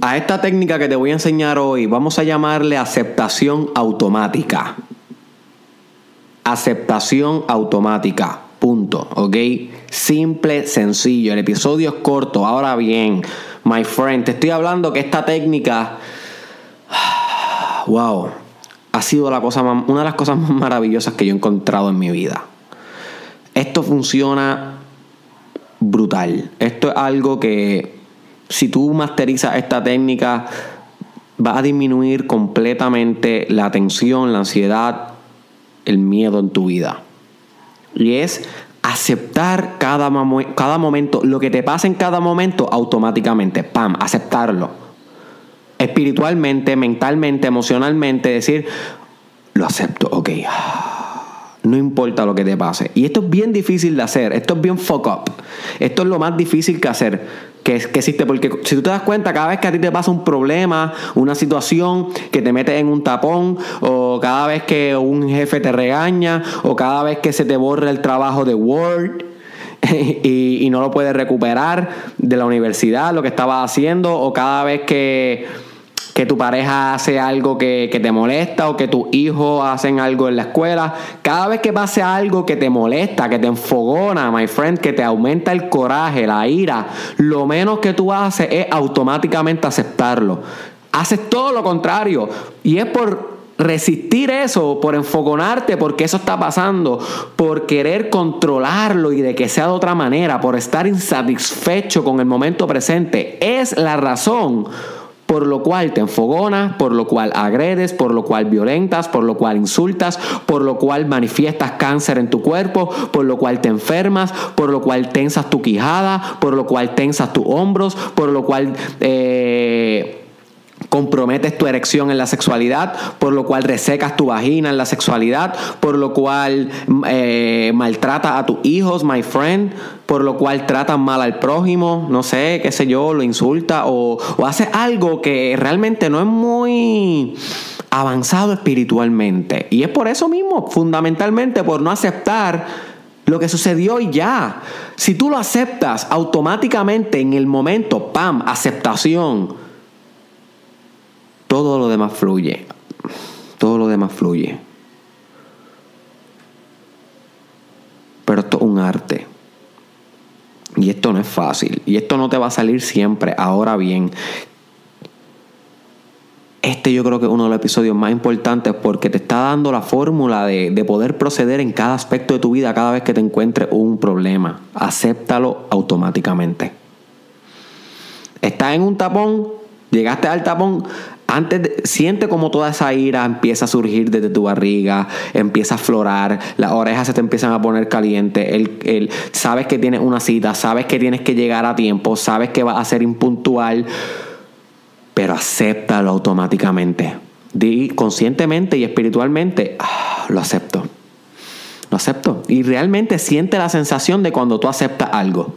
A esta técnica que te voy a enseñar hoy vamos a llamarle aceptación automática. Aceptación automática. Punto. ¿Ok? Simple, sencillo. El episodio es corto. Ahora bien, my friend, te estoy hablando que esta técnica. Wow. Ha sido la cosa una de las cosas más maravillosas que yo he encontrado en mi vida. Esto funciona brutal. Esto es algo que si tú masterizas esta técnica, va a disminuir completamente la tensión, la ansiedad, el miedo en tu vida. Y es aceptar cada, cada momento, lo que te pasa en cada momento automáticamente, pam, aceptarlo. Espiritualmente, mentalmente, emocionalmente, decir, lo acepto, ok. Importa lo que te pase. Y esto es bien difícil de hacer. Esto es bien fuck up. Esto es lo más difícil que hacer que, existe. Porque si tú te das cuenta, cada vez que a ti te pasa un problema, una situación que te metes en un tapón, o cada vez que un jefe te regaña, o cada vez que se te borra el trabajo de Word. Y no lo puedes recuperar de la universidad, lo que estabas haciendo, o cada vez que que tu pareja hace algo que, te molesta o que tus hijos hacen algo en la escuela. Cada vez que pase algo que te molesta, que te enfogona, my friend, que te aumenta el coraje, la ira, lo menos que tú haces es automáticamente aceptarlo. Haces todo lo contrario. Y es por resistir eso, por enfogonarte porque eso está pasando, por querer controlarlo y de que sea de otra manera, por estar insatisfecho con el momento presente, es la razón por lo cual te enfogonas, por lo cual agredes, por lo cual violentas, por lo cual insultas, por lo cual manifiestas cáncer en tu cuerpo, por lo cual te enfermas, por lo cual tensas tu quijada, por lo cual tensas tus hombros, por lo cual... Eh, comprometes tu erección en la sexualidad, por lo cual resecas tu vagina en la sexualidad, por lo cual eh, maltratas a tus hijos, my friend, por lo cual tratas mal al prójimo, no sé, qué sé yo, lo insulta o, o haces algo que realmente no es muy avanzado espiritualmente. Y es por eso mismo, fundamentalmente, por no aceptar lo que sucedió y ya. Si tú lo aceptas automáticamente en el momento, ¡pam!, aceptación todo lo demás fluye. Todo lo demás fluye. Pero esto es un arte. Y esto no es fácil. Y esto no te va a salir siempre. Ahora bien, este yo creo que es uno de los episodios más importantes porque te está dando la fórmula de, de, poder proceder en cada aspecto de tu vida cada vez que te encuentres un problema. Acéptalo automáticamente. Estás en un tapón, llegaste al tapón, antes siente como toda esa ira empieza a surgir desde tu barriga, empieza a florar, las orejas se te empiezan a poner calientes, el, sabes que tienes una cita, sabes que tienes que llegar a tiempo, sabes que vas a ser impuntual, pero acéptalo automáticamente. Di conscientemente y espiritualmente, ah, lo acepto. Lo acepto. Y realmente siente la sensación de cuando tú aceptas algo.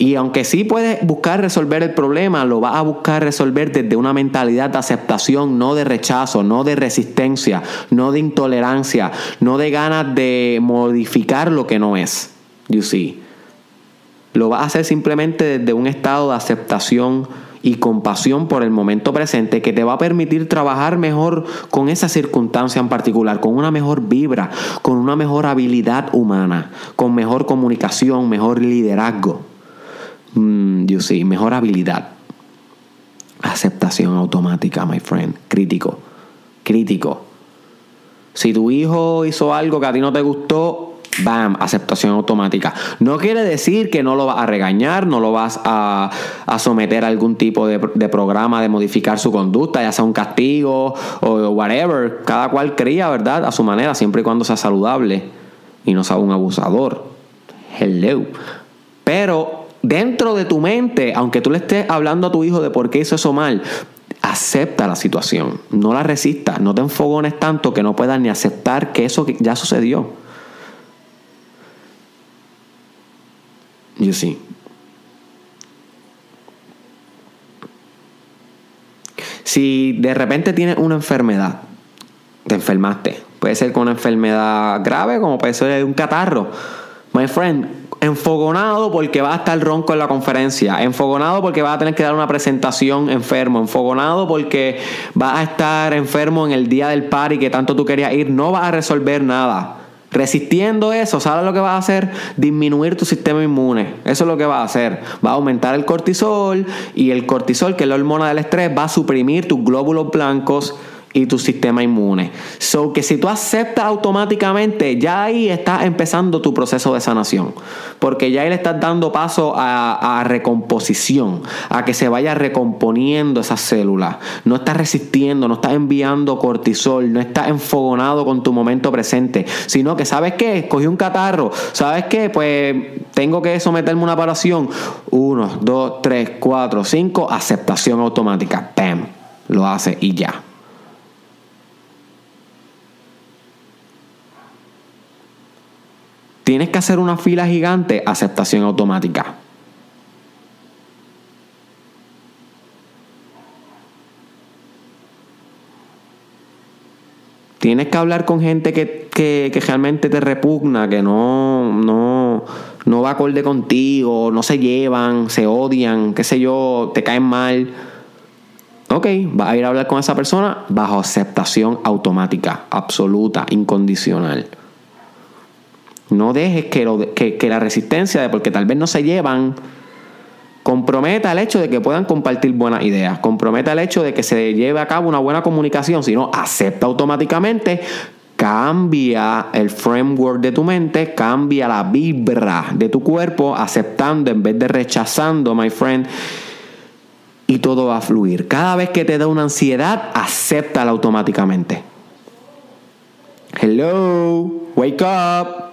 Y aunque sí puedes buscar resolver el problema, lo vas a buscar resolver desde una mentalidad de aceptación, no de rechazo, no de resistencia, no de intolerancia, no de ganas de modificar lo que no es. You see. Lo vas a hacer simplemente desde un estado de aceptación y compasión por el momento presente que te va a permitir trabajar mejor con esa circunstancia en particular, con una mejor vibra, con una mejor habilidad humana, con mejor comunicación, mejor liderazgo. Mm, you see, mejor habilidad. Aceptación automática, my friend. Crítico. Crítico. Si tu hijo hizo algo que a ti no te gustó, bam, aceptación automática. No quiere decir que no lo vas a regañar, no lo vas a, someter a algún tipo de, programa de modificar su conducta, ya sea un castigo o whatever. Cada cual cría, ¿verdad? A su manera, siempre y cuando sea saludable y no sea un abusador. Hello. Pero dentro de tu mente, aunque tú le estés hablando a tu hijo de por qué hizo eso mal, acepta la situación, no la resistas, no te enfogones tanto que no puedas ni aceptar que eso ya sucedió. You see. Si de repente tienes una enfermedad, te enfermaste, puede ser con una enfermedad grave como puede ser un catarro. My friend, Enfogonado porque va a estar ronco en la conferencia. Enfogonado porque va a tener que dar una presentación enfermo. Enfogonado porque va a estar enfermo en el día del party que tanto tú querías ir. No va a resolver nada. Resistiendo eso, ¿sabes lo que va a hacer? Disminuir tu sistema inmune. Eso es lo que va a hacer. Va a aumentar el cortisol y el cortisol, que es la hormona del estrés, va a suprimir tus glóbulos blancos y tu sistema inmune. So que si tú aceptas automáticamente, ya ahí estás empezando tu proceso de sanación. Porque ya ahí le estás dando paso a, a recomposición, a que se vaya recomponiendo esas células. No estás resistiendo, no estás enviando cortisol, no estás enfogonado con tu momento presente, sino que sabes qué, cogí un catarro, sabes qué, pues tengo que someterme a una operación. Uno, dos, tres, cuatro, cinco, aceptación automática. ¡Pam! Lo hace y ya. Tienes que hacer una fila gigante, aceptación automática. Tienes que hablar con gente que, realmente te repugna, que no, no, no va acorde contigo, no se llevan, se odian, qué sé yo, te caen mal. Ok, vas a ir a hablar con esa persona bajo aceptación automática, absoluta, incondicional. No dejes que, la resistencia, de porque tal vez no se llevan, comprometa el hecho de que puedan compartir buenas ideas, comprometa el hecho de que se lleve a cabo una buena comunicación, sino acepta automáticamente, cambia el framework de tu mente, cambia la vibra de tu cuerpo, aceptando en vez de rechazando, my friend. Y todo va a fluir. Cada vez que te da una ansiedad, acéptala automáticamente. Hello, wake up.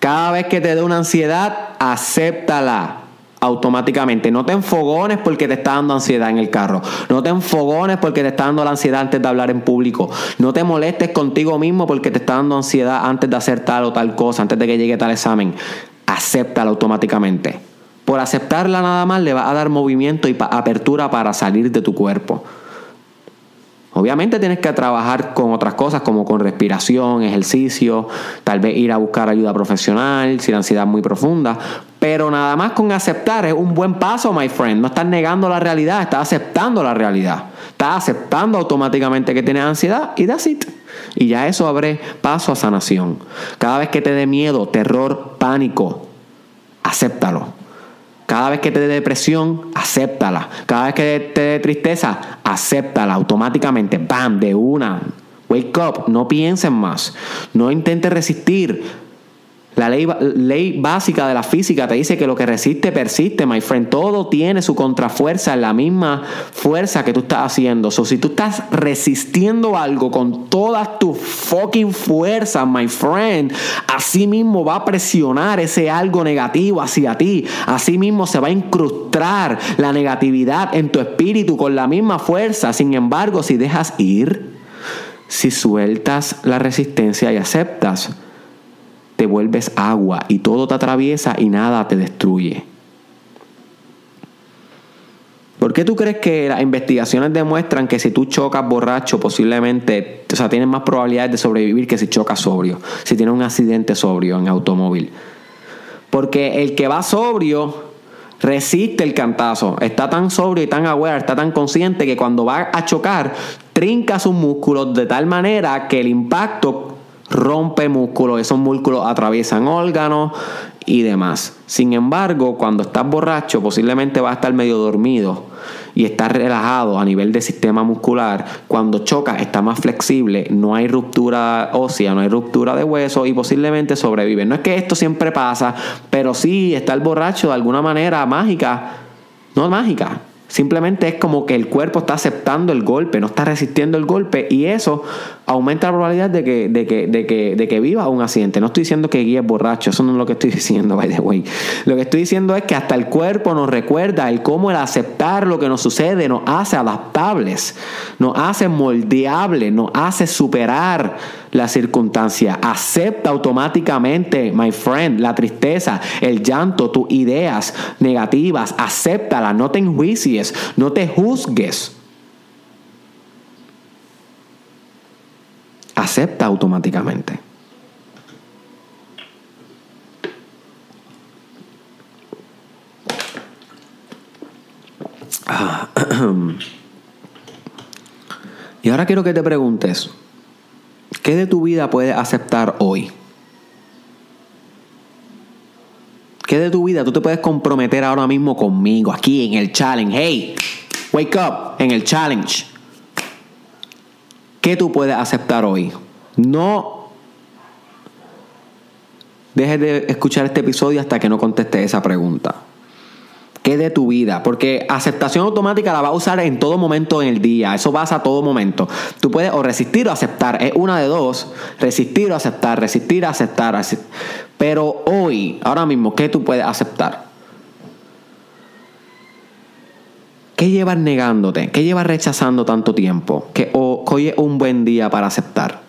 Cada vez que te dé una ansiedad, acéptala automáticamente. No te enfogones porque te está dando ansiedad en el carro. No te enfogones porque te está dando la ansiedad antes de hablar en público. No te molestes contigo mismo porque te está dando ansiedad antes de hacer tal o tal cosa, antes de que llegue tal examen. Acéptala automáticamente. Por aceptarla nada más le va a dar movimiento y apertura para salir de tu cuerpo. Obviamente tienes que trabajar con otras cosas como con respiración, ejercicio, tal vez ir a buscar ayuda profesional si la ansiedad muy profunda, pero nada más con aceptar es un buen paso, my friend. No estás negando la realidad, estás aceptando la realidad. Estás aceptando automáticamente que tienes ansiedad y that's it. Y ya eso abre paso a sanación. Cada vez que te dé miedo, terror, pánico, acéptalo. Cada vez que te dé depresión, acéptala. Cada vez que te dé tristeza, acéptala automáticamente. ¡Bam! De una. Wake up. No piensen más. No intentes resistir. La ley, ley, básica de la física te dice que lo que resiste persiste, my friend. Todo tiene su contrafuerza, la misma fuerza que tú estás haciendo. So, si tú estás resistiendo algo con todas tus fucking fuerzas, my friend, así mismo va a presionar ese algo negativo hacia ti. Así mismo se va a incrustar la negatividad en tu espíritu con la misma fuerza. Sin embargo, si dejas ir, si sueltas la resistencia y aceptas, te vuelves agua y todo te atraviesa y nada te destruye. ¿Por qué tú crees que las investigaciones demuestran que si tú chocas borracho, posiblemente, o sea, tienes más probabilidades de sobrevivir que si chocas sobrio, si tienes un accidente sobrio en automóvil? Porque el que va sobrio resiste el cantazo, está tan sobrio y tan aware, está tan consciente que cuando va a chocar, trinca sus músculos de tal manera que el impacto rompe músculos, esos músculos atraviesan órganos y demás. Sin embargo, cuando estás borracho, posiblemente vas a estar medio dormido y estás relajado a nivel de sistema muscular. Cuando chocas, está más flexible, no hay ruptura ósea, no hay ruptura de hueso y posiblemente sobrevive. No es que esto siempre pasa, pero sí está el borracho de alguna manera mágica, no mágica, Simplemente es como que el cuerpo está aceptando el golpe, no está resistiendo el golpe y eso aumenta la probabilidad de que, de que, de que, de que viva un accidente. No estoy diciendo que guíes borracho, eso no es lo que estoy diciendo, by the way. Lo que estoy diciendo es que hasta el cuerpo nos recuerda el cómo el aceptar lo que nos sucede nos hace adaptables, nos hace moldeables, nos hace superar la circunstancia. Acepta automáticamente, my friend, la tristeza, el llanto, tus ideas negativas. Acéptalas, no te enjuicies, no te juzgues. Acepta automáticamente. Ah, y ahora quiero que te preguntes, ¿qué de tu vida puedes aceptar hoy? ¿Qué de tu vida tú te puedes comprometer ahora mismo conmigo, aquí en el challenge? Hey, wake up, en el challenge. ¿Qué tú puedes aceptar hoy? No dejes de escuchar este episodio hasta que no conteste esa pregunta. ¿Qué de tu vida? Porque aceptación automática la va a usar en todo momento en el día. Eso pasa a todo momento. Tú puedes o resistir o aceptar. Es una de dos. Resistir o aceptar. Resistir aceptar. Pero hoy, ahora mismo, ¿qué tú puedes aceptar? ¿Qué llevas negándote? ¿Qué llevas rechazando tanto tiempo? Que hoy es un buen día para aceptar.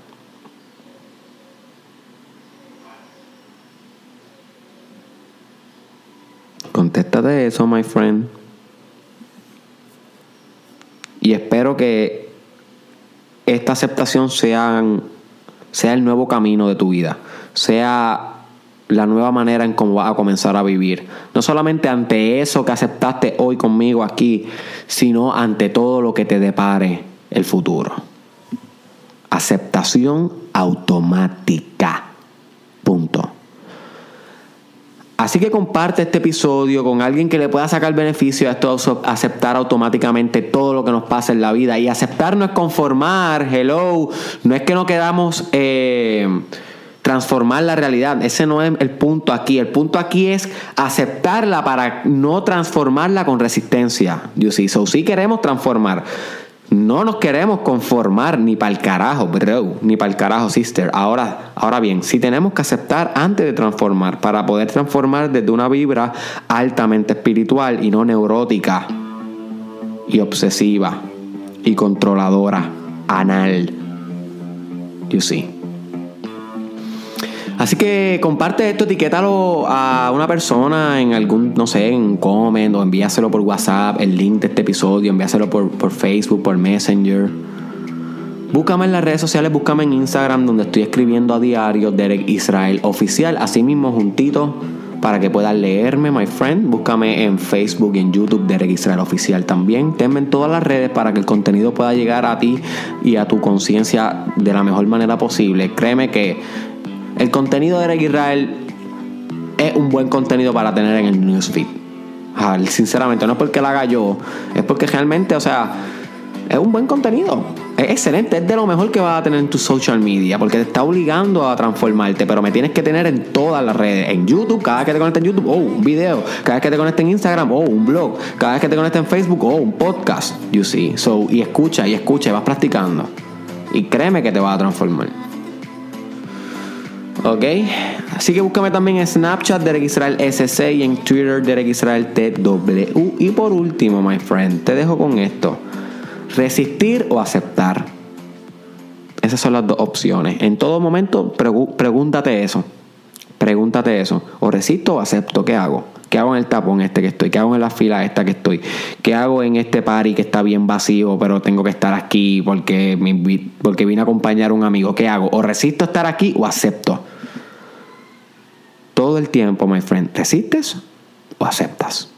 Eso, my friend. Y espero que esta aceptación sea, sea el nuevo camino de tu vida. Sea la nueva manera en cómo vas a comenzar a vivir. No solamente ante eso que aceptaste hoy conmigo aquí, sino ante todo lo que te depare el futuro. Aceptación automática. Punto. Así que comparte este episodio con alguien que le pueda sacar beneficio a esto, aceptar automáticamente todo lo que nos pasa en la vida. Y aceptar no es conformar, hello, no es que no quedamos... Eh, transformar la realidad. Ese no es el punto aquí. El punto aquí es aceptarla para no transformarla con resistencia. You see? So, si queremos transformar. No nos queremos conformar ni para el carajo, bro, ni para el carajo, sister. Ahora, ahora bien, si tenemos que aceptar antes de transformar, para poder transformar desde una vibra altamente espiritual y no neurótica y obsesiva y controladora, anal. You see. Así que comparte esto, etiquétalo a una persona en algún, no sé, en comment o envíaselo por WhatsApp, el link de este episodio, envíaselo por, por Facebook, por Messenger. Búscame en las redes sociales, búscame en Instagram donde estoy escribiendo a diario Derek Israel Oficial, así mismo juntito para que puedas leerme, my friend. Búscame en Facebook y en YouTube Derek Israel Oficial también. Tenme en todas las redes para que el contenido pueda llegar a ti y a tu conciencia de la mejor manera posible. Créeme que el contenido de Eric Israel es un buen contenido para tener en el newsfeed. Sinceramente, no es porque lo haga yo, es porque realmente, o sea, es un buen contenido. Es excelente, es de lo mejor que vas a tener en tu social media, porque te está obligando a transformarte, pero me tienes que tener en todas las redes. En YouTube, cada vez que te conectes en YouTube, oh, un video. Cada vez que te conectes en Instagram, oh, un blog. Cada vez que te conectes en Facebook, oh, un podcast. You see. So, y escucha, y escucha, y vas practicando. Y créeme que te vas a transformar. ¿Ok? Así que búscame también en Snapchat Derek Israel SC y en Twitter Derek Israel TW. Y por último, my friend, te dejo con esto. Resistir o aceptar. Esas son las dos opciones. En todo momento, pregúntate eso. Pregúntate eso. O resisto o acepto. ¿Qué hago? ¿Qué hago en el tapón este que estoy? ¿Qué hago en la fila esta que estoy? ¿Qué hago en este party que está bien vacío, pero tengo que estar aquí porque, porque vine a acompañar a un amigo? ¿Qué hago? ¿O resisto estar aquí o acepto? Todo el tiempo, my friend, ¿resistes o aceptas?